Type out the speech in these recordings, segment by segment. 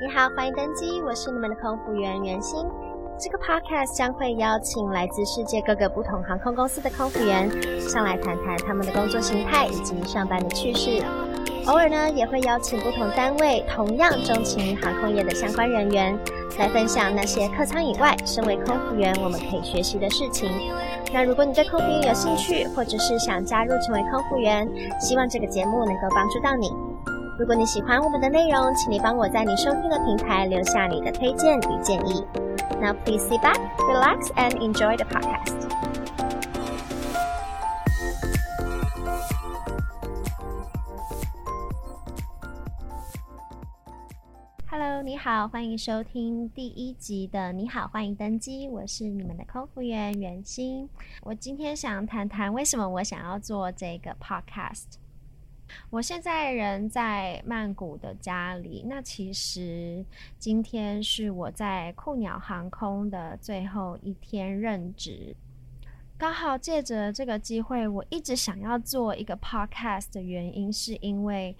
你好，欢迎登机，我是你们的空服员袁心。这个 podcast 将会邀请来自世界各个不同航空公司的空服员上来谈谈他们的工作形态以及上班的趣事。偶尔呢，也会邀请不同单位同样钟情航空业的相关人员来分享那些客舱以外，身为空服员我们可以学习的事情。那如果你对空服员有兴趣，或者是想加入成为空服员，希望这个节目能够帮助到你。如果你喜欢我们的内容，请你帮我在你收听的平台留下你的推荐与建议。Now please sit back, relax, and enjoy the podcast. Hello，你好，欢迎收听第一集的你好，欢迎登机，我是你们的空服员袁心。我今天想谈谈为什么我想要做这个 podcast。我现在人在曼谷的家里。那其实今天是我在酷鸟航空的最后一天任职，刚好借着这个机会，我一直想要做一个 podcast 的原因，是因为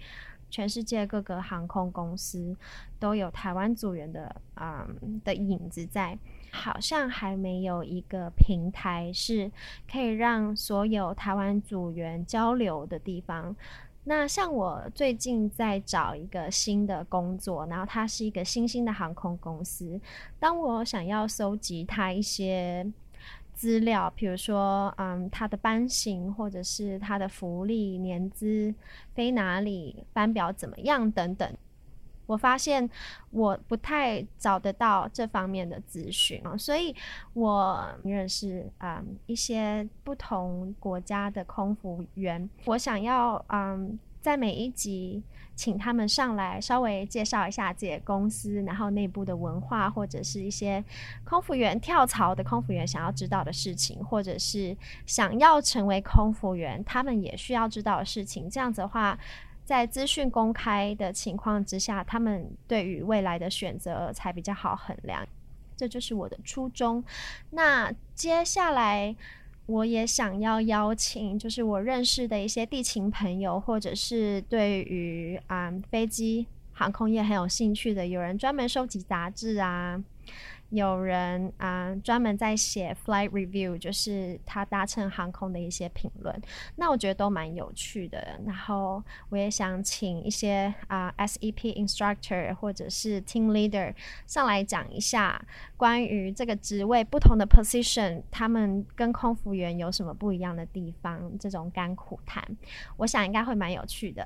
全世界各个航空公司都有台湾组员的嗯的影子在，好像还没有一个平台是可以让所有台湾组员交流的地方。那像我最近在找一个新的工作，然后它是一个新兴的航空公司。当我想要搜集它一些资料，比如说，嗯，它的班型，或者是它的福利、年资、飞哪里、班表怎么样等等。我发现我不太找得到这方面的资讯啊，所以我认识嗯一些不同国家的空服员，我想要嗯在每一集请他们上来稍微介绍一下自己公司，然后内部的文化，或者是一些空服员跳槽的空服员想要知道的事情，或者是想要成为空服员他们也需要知道的事情。这样子的话。在资讯公开的情况之下，他们对于未来的选择才比较好衡量。这就是我的初衷。那接下来，我也想要邀请，就是我认识的一些地勤朋友，或者是对于啊、嗯、飞机航空业很有兴趣的，有人专门收集杂志啊。有人啊，专门在写 flight review，就是他搭乘航空的一些评论，那我觉得都蛮有趣的。然后我也想请一些啊 SEP instructor 或者是 team leader 上来讲一下关于这个职位不同的 position，他们跟空服员有什么不一样的地方，这种甘苦谈，我想应该会蛮有趣的。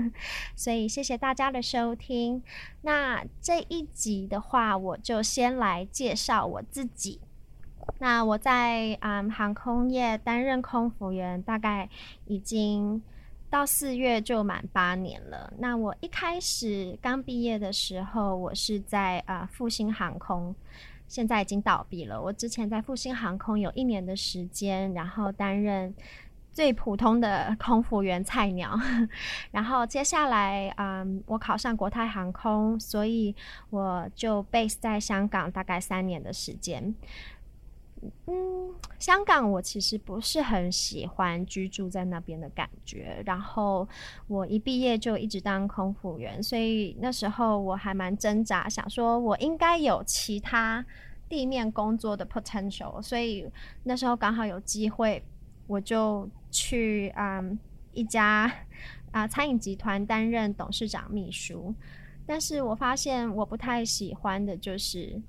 所以谢谢大家的收听。那这一集的话，我就先来。介绍我自己。那我在嗯航空业担任空服员，大概已经到四月就满八年了。那我一开始刚毕业的时候，我是在啊复兴航空，现在已经倒闭了。我之前在复兴航空有一年的时间，然后担任。最普通的空服员菜鸟，然后接下来，嗯，我考上国泰航空，所以我就 base 在香港大概三年的时间。嗯，香港我其实不是很喜欢居住在那边的感觉，然后我一毕业就一直当空服员，所以那时候我还蛮挣扎，想说我应该有其他地面工作的 potential，所以那时候刚好有机会。我就去嗯一家啊餐饮集团担任董事长秘书，但是我发现我不太喜欢的就是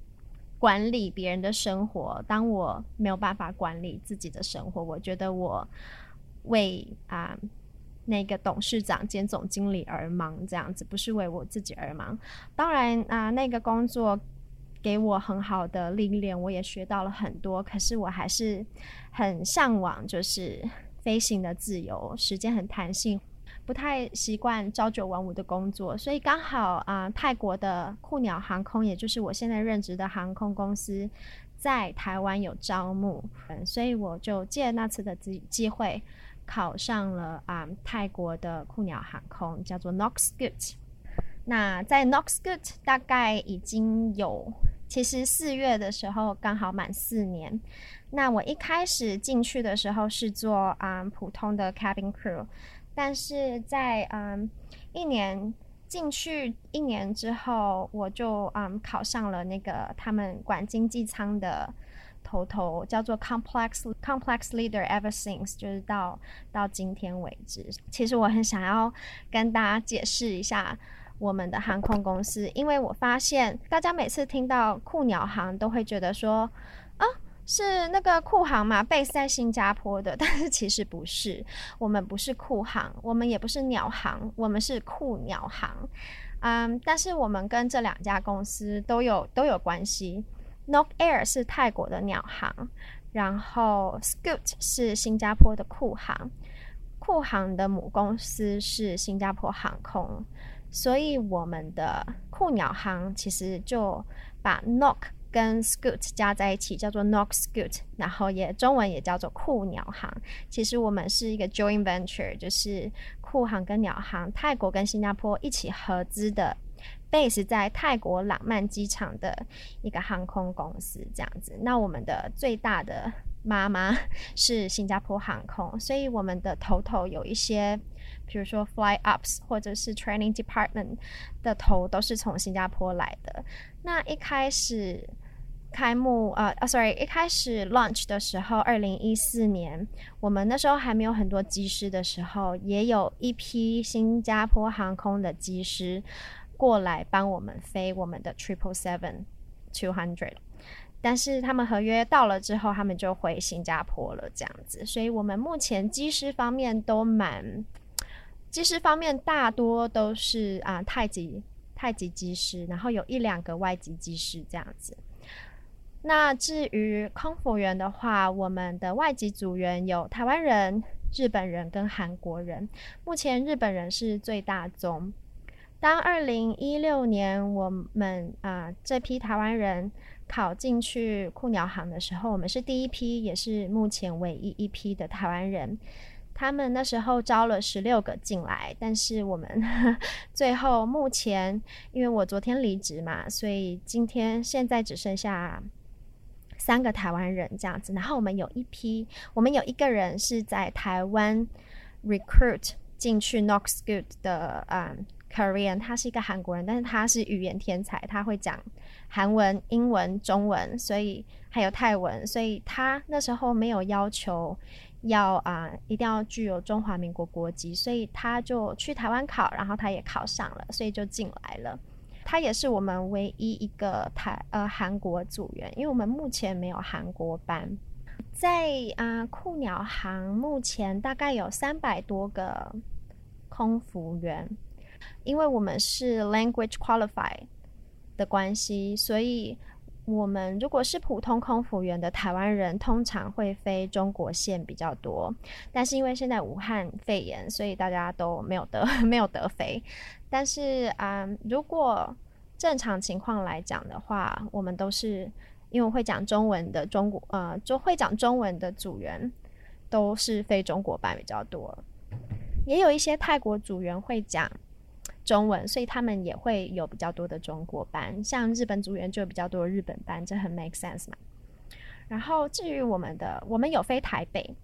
管理别人的生活。当我没有办法管理自己的生活，我觉得我为啊那个董事长兼总经理而忙，这样子不是为我自己而忙。当然啊，那个工作。给我很好的历练，我也学到了很多。可是我还是很向往，就是飞行的自由，时间很弹性，不太习惯朝九晚五的工作。所以刚好啊、泰国的酷鸟航空，也就是我现在任职的航空公司，在台湾有招募，嗯，所以我就借那次的机机会，考上了啊、泰国的酷鸟航空，叫做 NokScoot。那在 NokScoot 大概已经有，其实四月的时候刚好满四年。那我一开始进去的时候是做嗯普通的 cabin crew，但是在嗯一年进去一年之后，我就嗯考上了那个他们管经济舱的头头，叫做 Complex Complex Leader ever since，就是到到今天为止。其实我很想要跟大家解释一下我们的航空公司，因为我发现大家每次听到酷鸟航都会觉得说。是那个酷航嘛，base 在新加坡的，但是其实不是，我们不是酷航，我们也不是鸟航，我们是酷鸟航，嗯，但是我们跟这两家公司都有都有关系。Nok Air 是泰国的鸟航，然后 Scoot 是新加坡的酷航，酷航的母公司是新加坡航空，所以我们的酷鸟航其实就把 Nok 跟 Scoot 加在一起叫做 Nok Scoot，然后也中文也叫做酷鸟航。其实我们是一个 joint venture，就是酷航跟鸟航，泰国跟新加坡一起合资的，base 在泰国朗曼机场的一个航空公司这样子。那我们的最大的妈妈是新加坡航空，所以我们的头头有一些，比如说 fly ups 或者是 training department 的头都是从新加坡来的。那一开始开幕，呃，啊，sorry，一开始 launch 的时候，二零一四年，我们那时候还没有很多机师的时候，也有一批新加坡航空的机师过来帮我们飞我们的 triple seven two hundred，但是他们合约到了之后，他们就回新加坡了，这样子，所以我们目前机师方面都蛮，技师方面大多都是啊太极。太极技师，然后有一两个外籍技师这样子。那至于空服员的话，我们的外籍组员有台湾人、日本人跟韩国人。目前日本人是最大宗。当二零一六年我们啊、这批台湾人考进去酷鸟行的时候，我们是第一批，也是目前唯一一批的台湾人。他们那时候招了十六个进来，但是我们 最后目前，因为我昨天离职嘛，所以今天现在只剩下三个台湾人这样子。然后我们有一批，我们有一个人是在台湾 recruit 进去 Nok Scoot 的，嗯，Korean，他是一个韩国人，但是他是语言天才，他会讲韩文、英文、中文，所以还有泰文，所以他那时候没有要求。要啊、一定要具有中华民国国籍，所以他就去台湾考，然后他也考上了，所以就进来了。他也是我们唯一一个台呃韩国组员，因为我们目前没有韩国班。在啊、酷鸟航目前大概有三百多个空服员，因为我们是 language qualified 的关系，所以。我们如果是普通空服员的台湾人，通常会飞中国线比较多。但是因为现在武汉肺炎，所以大家都没有得 没有得飞。但是啊、如果正常情况来讲的话，我们都是因为会讲中文的中国呃，就会讲中文的组员都是非中国班比较多，也有一些泰国组员会讲。中文，所以他们也会有比较多的中国班，像日本组员就比较多日本班，这很 make sense 嘛。然后至于我们的，我们有飞台北，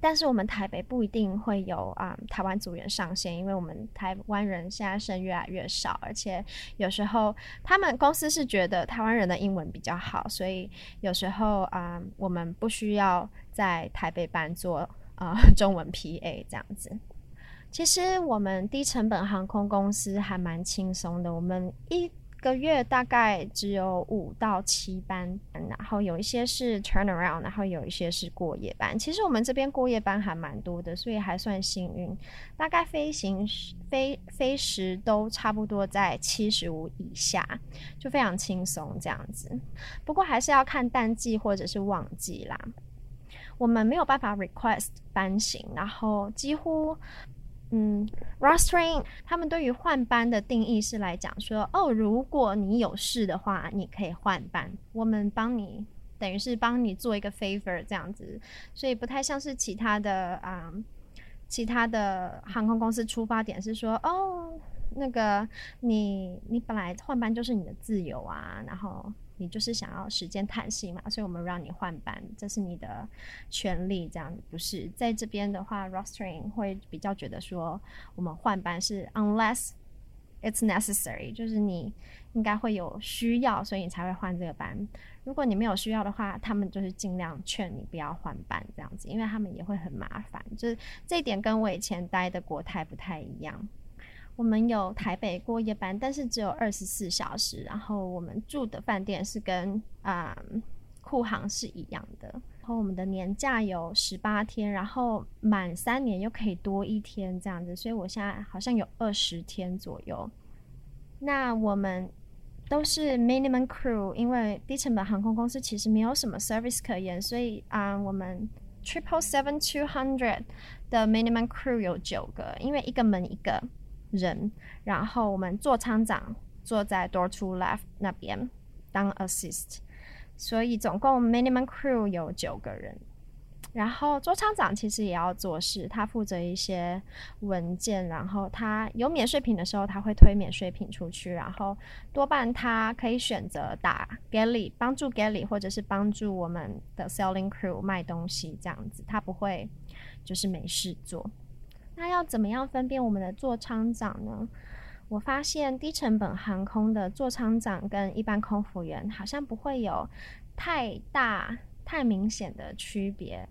但是我们台北不一定会有啊、台湾组员上线，因为我们台湾人现在生越来越少，而且有时候他们公司是觉得台湾人的英文比较好，所以有时候啊、我们不需要在台北班做啊、中文 PA 这样子。其实我们低成本航空公司还蛮轻松的，我们一个月大概只有五到七班，然后有一些是 turnaround，然后有一些是过夜班。其实我们这边过夜班还蛮多的，所以还算幸运。大概飞行飞飞时都差不多在七十五以下，就非常轻松这样子。不过还是要看淡季或者是旺季啦。我们没有办法 request 班型，然后几乎。嗯，rostering 他们对于换班的定义是来讲说，哦，如果你有事的话，你可以换班，我们帮你，等于是帮你做一个 favor 这样子，所以不太像是其他的啊、其他的航空公司出发点是说，哦，那个你你本来换班就是你的自由啊，然后。你就是想要时间弹性嘛，所以我们让你换班，这是你的权利。这样不是在这边的话，rostering 会比较觉得说，我们换班是 unless it's necessary，就是你应该会有需要，所以你才会换这个班。如果你没有需要的话，他们就是尽量劝你不要换班这样子，因为他们也会很麻烦。就是这一点跟我以前待的国泰不太一样。我们有台北过夜班，但是只有二十四小时。然后我们住的饭店是跟啊酷航是一样的。然后我们的年假有十八天，然后满三年又可以多一天这样子。所以我现在好像有二十天左右。那我们都是 minimum crew，因为低成本航空公司其实没有什么 service 可言，所以啊，我们 triple seven two hundred 的 minimum crew 有九个，因为一个门一个。人，然后我们座舱长坐在 door to left 那边当 assist，所以总共 minimum crew 有九个人。然后座舱长其实也要做事，他负责一些文件，然后他有免税品的时候，他会推免税品出去，然后多半他可以选择打 galley 帮助 galley 或者是帮助我们的 selling crew 卖东西这样子，他不会就是没事做。那要怎么样分辨我们的座舱长呢？我发现低成本航空的座舱长跟一般空服员好像不会有太大、太明显的区别。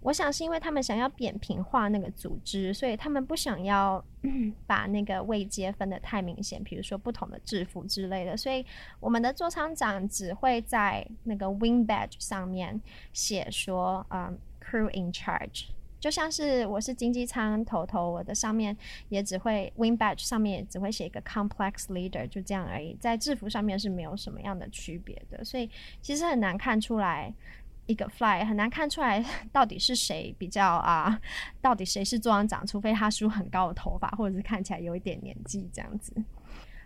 我想是因为他们想要扁平化那个组织，所以他们不想要 把那个位阶分得太明显，比如说不同的制服之类的。所以我们的座舱长只会在那个 wing badge 上面写说，嗯，crew in charge。就像是我是经济舱头头，我的上面也只会 Win Badge 上面也只会写一个 complex leader，就这样而已，在制服上面是没有什么样的区别的，所以其实很难看出来一个 fly 很难看出来 到底是谁比较啊，到底谁是座舱长，除非他梳很高的头发，或者是看起来有一点年纪这样子。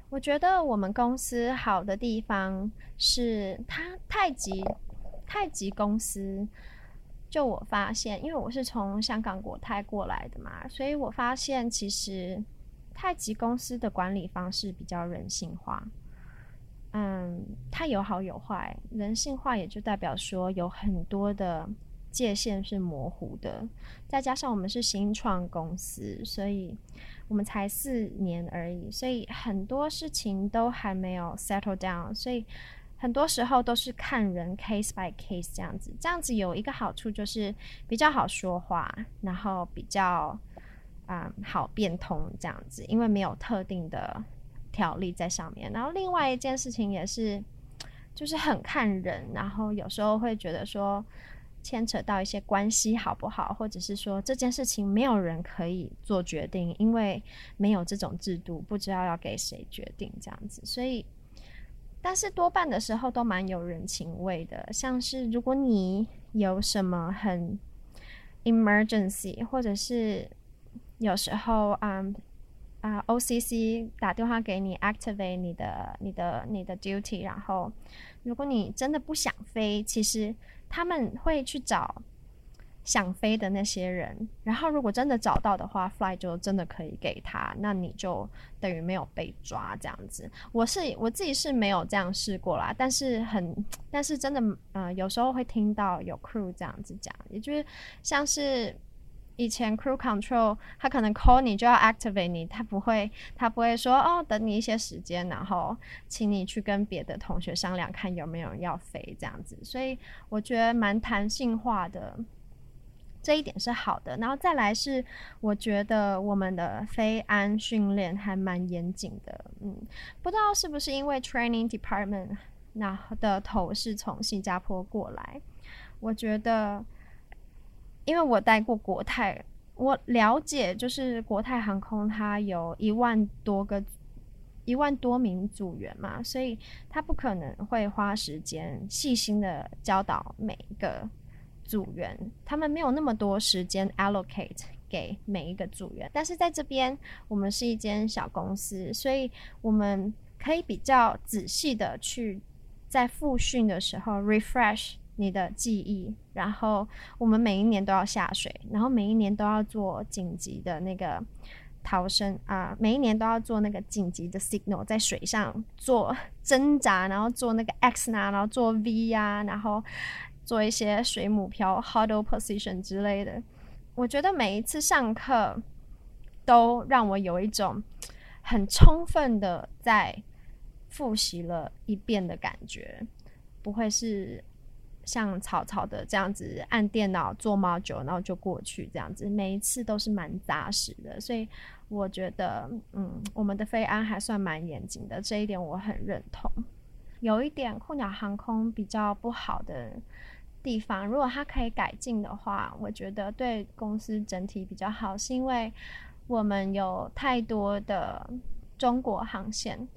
我觉得我们公司好的地方是它太极太极公司。就我发现，因为我是从香港国泰过来的嘛，所以我发现其实太极公司的管理方式比较人性化。嗯，它有好有坏，人性化也就代表说有很多的界限是模糊的，再加上我们是新创公司，所以我们才四年而已，所以很多事情都还没有 settle down，所以。很多时候都是看人 case by case 这样子，这样子有一个好处就是比较好说话，然后比较啊、嗯、好变通这样子，因为没有特定的条例在上面。然后另外一件事情也是，就是很看人，然后有时候会觉得说牵扯到一些关系好不好，或者是说这件事情没有人可以做决定，因为没有这种制度，不知道要给谁决定这样子，所以。但是多半的时候都蛮有人情味的，像是如果你有什么很 emergency，或者是有时候啊啊、OCC 打电话给你 activate 你的你的你的 duty，然后如果你真的不想飞，其实他们会去找。想飞的那些人，然后如果真的找到的话，fly 就真的可以给他，那你就等于没有被抓这样子。我是我自己是没有这样试过啦，但是很，但是真的，呃，有时候会听到有 crew 这样子讲，也就是像是以前 crew control，他可能 call 你就要 activate 你，他不会，他不会说哦，等你一些时间，然后请你去跟别的同学商量，看有没有人要飞这样子。所以我觉得蛮弹性化的。这一点是好的，然后再来是，我觉得我们的飞安训练还蛮严谨的，嗯，不知道是不是因为 training department 那的头是从新加坡过来，我觉得，因为我待过国泰，我了解就是国泰航空它有一万多个一万多名组员嘛，所以他不可能会花时间细心的教导每一个。组员他们没有那么多时间 allocate 给每一个组员，但是在这边我们是一间小公司，所以我们可以比较仔细的去在复训的时候 refresh 你的记忆，然后我们每一年都要下水，然后每一年都要做紧急的那个逃生啊，每一年都要做那个紧急的 signal，在水上做挣扎，然后做那个 X 拿，然后做 V 呀，然后。做一些水母漂 huddle position 之类的，我觉得每一次上课都让我有一种很充分的在复习了一遍的感觉，不会是像草草的这样子按电脑做 module，然后就过去这样子，每一次都是蛮扎实的。所以我觉得，嗯，我们的飞安还算蛮严谨的，这一点我很认同。有一点酷鸟航空比较不好的地方，如果它可以改进的话，我觉得对公司整体比较好，是因为我们有太多的中国航线，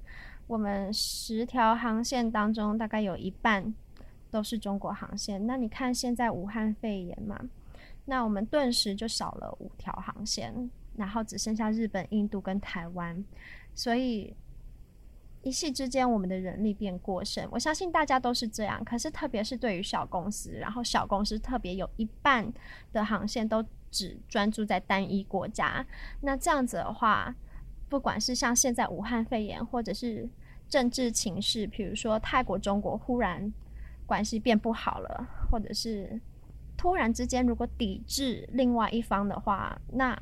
我们十条航线当中大概有一半都是中国航线。那你看现在武汉肺炎嘛，那我们顿时就少了五条航线，然后只剩下日本、印度跟台湾，所以。一夕之间，我们的人力变过剩，我相信大家都是这样。可是，特别是对于小公司，然后小公司特别有一半的航线都只专注在单一国家，那这样子的话，不管是像现在武汉肺炎，或者是政治情势，比如说泰国、中国忽然关系变不好了，或者是突然之间如果抵制另外一方的话，那。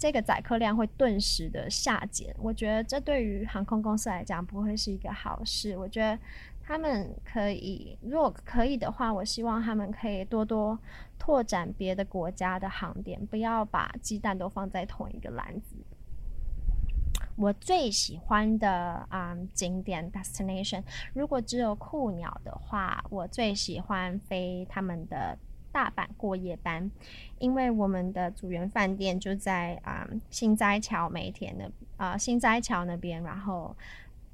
这个载客量会顿时的下减，我觉得这对于航空公司来讲不会是一个好事。我觉得他们可以，如果可以的话，我希望他们可以多多拓展别的国家的航点，不要把鸡蛋都放在同一个篮子。我最喜欢的啊、景点 destination，如果只有酷鸟的话，我最喜欢飞他们的。大阪过夜班，因为我们的组员饭店就在啊、嗯、心斋桥梅田的啊新斋桥那边，然后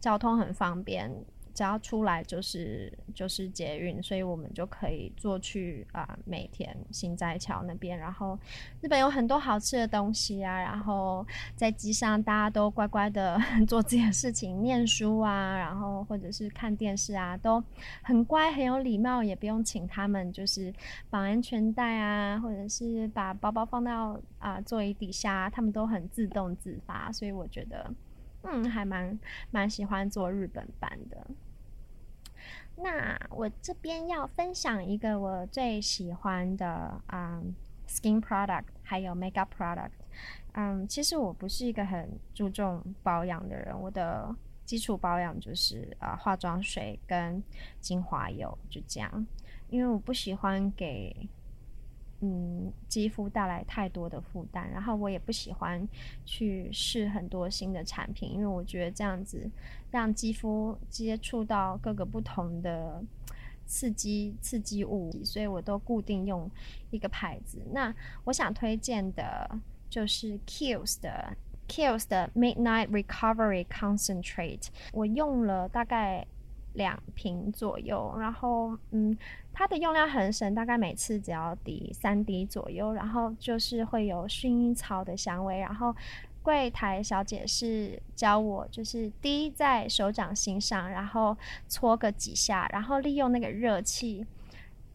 交通很方便。只要出来就是就是捷运，所以我们就可以坐去啊、呃、梅田心斋桥那边。然后日本有很多好吃的东西啊，然后在机上大家都乖乖的 做自己的事情，念书啊，然后或者是看电视啊，都很乖很有礼貌，也不用请他们就是绑安全带啊，或者是把包包放到啊、座椅底下，他们都很自动自发，所以我觉得嗯还蛮蛮喜欢坐日本班的。那我这边要分享一个我最喜欢的嗯 skin product，还有 makeup product。嗯，其实我不是一个很注重保养的人，我的基础保养就是啊化妆水跟精华油，就这样，因为我不喜欢给。嗯，肌肤带来太多的负担，然后我也不喜欢去试很多新的产品，因为我觉得这样子让肌肤接触到各个不同的刺激刺激物，所以我都固定用一个牌子。那我想推荐的就是 Kiehl's 的 Kiehl's 的 Midnight Recovery Concentrate，我用了大概两瓶左右，然后嗯，它的用量很省，大概每次只要滴三滴左右，然后就是会有薰衣草的香味，然后柜台小姐是教我就是滴在手掌心上，然后搓个几下，然后利用那个热气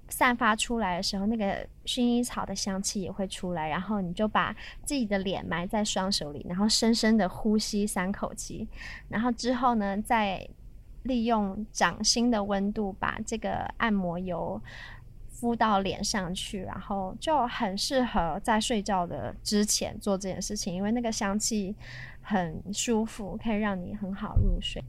散发出来的时候，那个薰衣草的香气也会出来，然后你就把自己的脸埋在双手里，然后深深的呼吸三口气，然后之后呢再。利用掌心的温度把这个按摩油敷到脸上去，然后就很适合在睡觉的之前做这件事情，因为那个香气很舒服，可以让你很好入睡。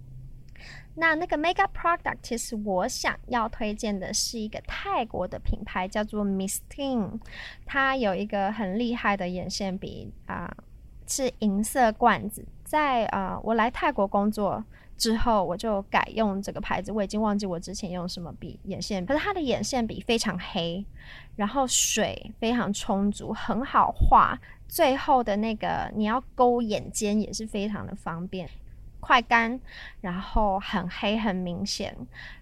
那那个 makeup product，其实我想要推荐的是一个泰国的品牌，叫做 Mistine，它有一个很厉害的眼线笔啊，是银色罐子。在啊，我来泰国工作。之后我就改用这个牌子，我已经忘记我之前用什么笔眼线笔，可是它的眼线笔非常黑，然后水非常充足，很好画。最后的那个你要勾眼尖也是非常的方便，快干，然后很黑很明显，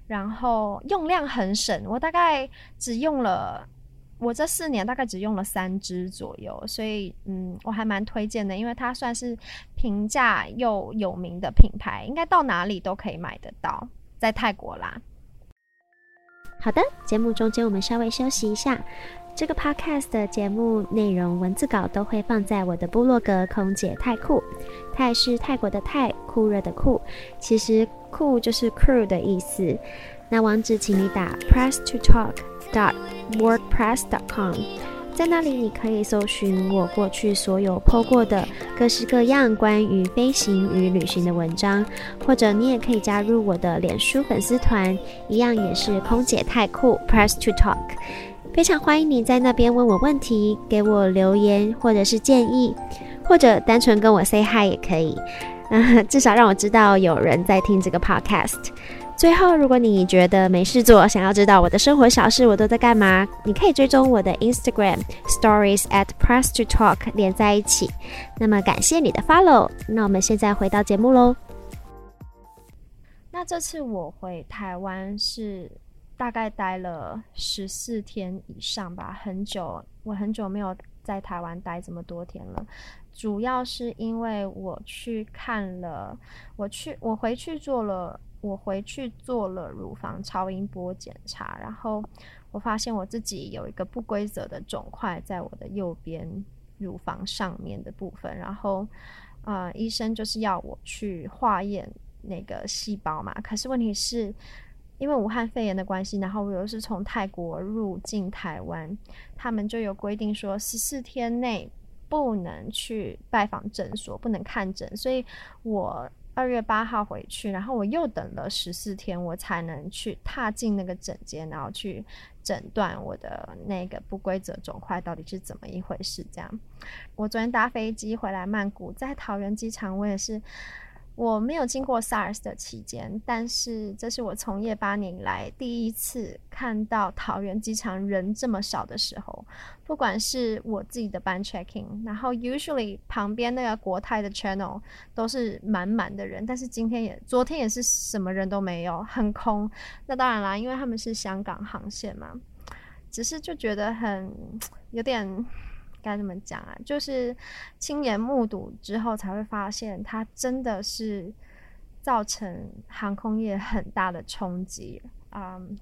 然后用量很省，我大概只用了。我这四年大概只用了三支左右，所以嗯，我还蛮推荐的，因为它算是平价又有名的品牌，应该到哪里都可以买得到，在泰国啦。好的，节目中间我们稍微休息一下。这个 podcast 的节目内容文字稿都会放在我的部落格“空姐泰酷”，泰是泰国的泰，酷热的酷，其实酷就是 crew 的意思。那网址请你打 press to talk dot wordpress dot com。在那里，你可以搜寻我过去所有 po 过的各式各样关于飞行与旅行的文章，或者你也可以加入我的脸书粉丝团，一样也是空姐太酷 Press to Talk。非常欢迎你在那边问我问题，给我留言或者是建议，或者单纯跟我 say hi 也可以。嗯，至少让我知道有人在听这个 podcast。最后，如果你觉得没事做，想要知道我的生活小事，我都在干嘛，你可以追踪我的 Instagram Stories at Press to Talk 连在一起。那么感谢你的 follow，那我们现在回到节目喽。那这次我回台湾是大概待了十四天以上吧，很久，我很久没有在台湾待这么多天了。主要是因为我去看了，我去，我回去做了。我回去做了乳房超音波检查，然后我发现我自己有一个不规则的肿块在我的右边乳房上面的部分，然后、呃，医生就是要我去化验那个细胞嘛。可是问题是，因为武汉肺炎的关系，然后我又是从泰国入境台湾，他们就有规定说十四天内不能去拜访诊所，不能看诊，所以我。二月八号回去，然后我又等了十四天，我才能去踏进那个诊间，然后去诊断我的那个不规则肿块到底是怎么一回事。这样，我昨天搭飞机回来曼谷，在桃园机场，我也是。我没有经过 SARS 的期间，但是这是我从业八年以来第一次看到桃园机场人这么少的时候。不管是我自己的班 checking，然后 usually 旁边那个国泰的 channel 都是满满的人，但是今天也昨天也是什么人都没有，很空。那当然啦，因为他们是香港航线嘛，只是就觉得很有点。该怎么讲啊？就是亲眼目睹之后，才会发现它真的是造成航空业很大的冲击。嗯，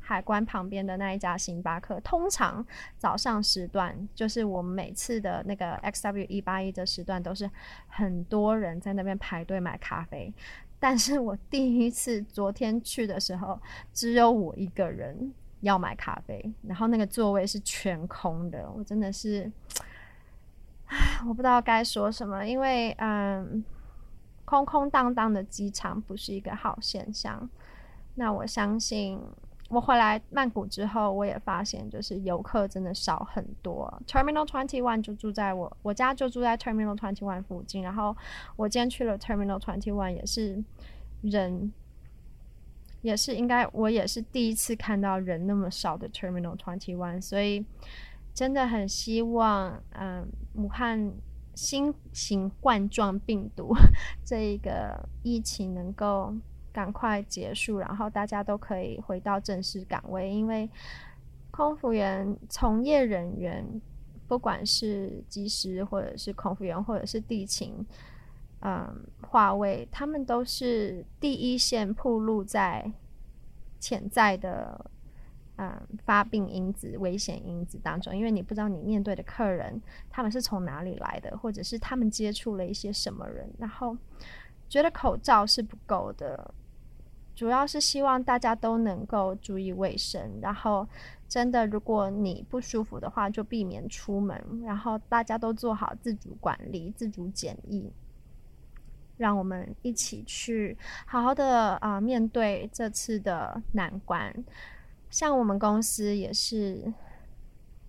海关旁边的那一家星巴克，通常早上时段，就是我们每次的那个 XW 一八一的时段，都是很多人在那边排队买咖啡。但是我第一次昨天去的时候，只有我一个人。要买咖啡，然后那个座位是全空的，我真的是，唉，我不知道该说什么，因为嗯，空空荡荡的机场不是一个好现象。那我相信，我回来曼谷之后，我也发现，就是游客真的少很多。Terminal Twenty One 就住在我我家，就住在 Terminal Twenty One 附近，然后我今天去了 Terminal Twenty One，也是人。也是应该，我也是第一次看到人那么少的 Terminal Twenty One，所以真的很希望，嗯，武汉新型冠状病毒 这一个疫情能够赶快结束，然后大家都可以回到正式岗位，因为空服员从业人员，不管是机师或者是空服员或者是地勤。嗯，话位他们都是第一线暴露在潜在的嗯发病因子、危险因子当中，因为你不知道你面对的客人他们是从哪里来的，或者是他们接触了一些什么人，然后觉得口罩是不够的，主要是希望大家都能够注意卫生，然后真的如果你不舒服的话，就避免出门，然后大家都做好自主管理、自主检疫。让我们一起去好好的啊、面对这次的难关。像我们公司也是，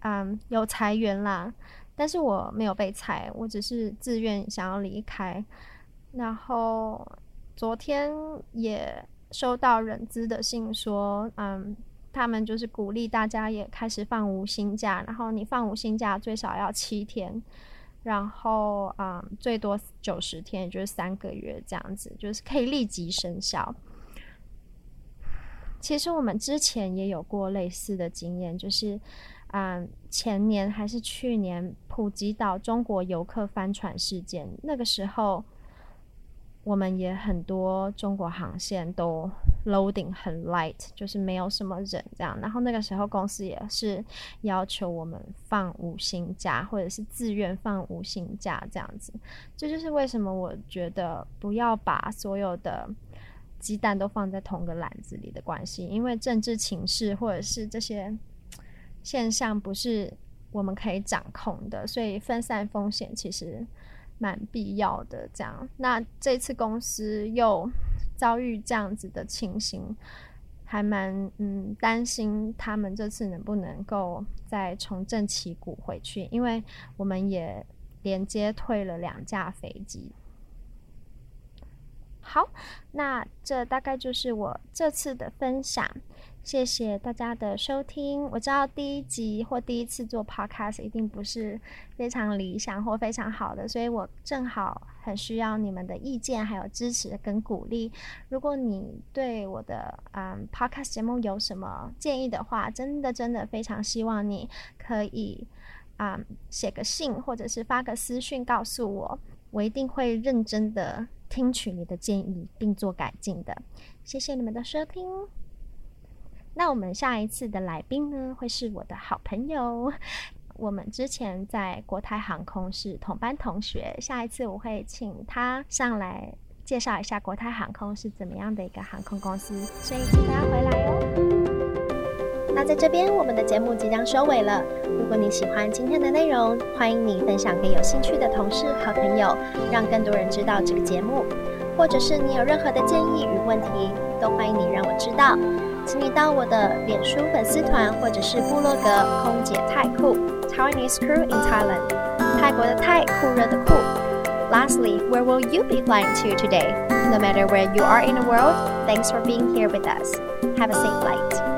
嗯，有裁员啦，但是我没有被裁，我只是自愿想要离开。然后昨天也收到人资的信说，嗯，他们就是鼓励大家也开始放无薪假，然后你放无薪假最少要七天。然后，嗯，最多九十天，也就是三个月这样子，就是可以立即生效。其实我们之前也有过类似的经验，就是，嗯，前年还是去年，普吉岛中国游客翻船事件，那个时候。我们也很多中国航线都 loading 很 light，就是没有什么人这样。然后那个时候公司也是要求我们放无薪假，或者是自愿放无薪假这样子。这就是为什么我觉得不要把所有的鸡蛋都放在同个篮子里的关系，因为政治情势或者是这些现象不是我们可以掌控的，所以分散风险其实蛮必要的。这样，那这次公司又遭遇这样子的情形，还蛮嗯担心他们这次能不能够再重振旗鼓回去，因为我们也连接退了两架飞机。好，那这大概就是我这次的分享。谢谢大家的收听。我知道第一集或第一次做 podcast 一定不是非常理想或非常好的，所以我正好很需要你们的意见，还有支持跟鼓励。如果你对我的嗯 podcast 节目有什么建议的话，真的真的非常希望你可以嗯写个信或者是发个私讯告诉我，我一定会认真的听取你的建议并做改进的。谢谢你们的收听。那我们下一次的来宾呢，会是我的好朋友。我们之前在国泰航空是同班同学，下一次我会请他上来介绍一下国泰航空是怎么样的一个航空公司。所以请大家回来哦。那在这边，我们的节目即将收尾了。如果你喜欢今天的内容，欢迎你分享给有兴趣的同事和朋友，让更多人知道这个节目。或者是你有任何的建议与问题，都欢迎你让我知道。请你到我的脸书粉丝团或者是部落格“空姐泰酷 ”（Taiwanese Crew in Thailand），泰国的泰，酷热的酷。Lastly, where will you be flying to today? No matter where you are in the world, thanks for being here with us. Have a safe flight.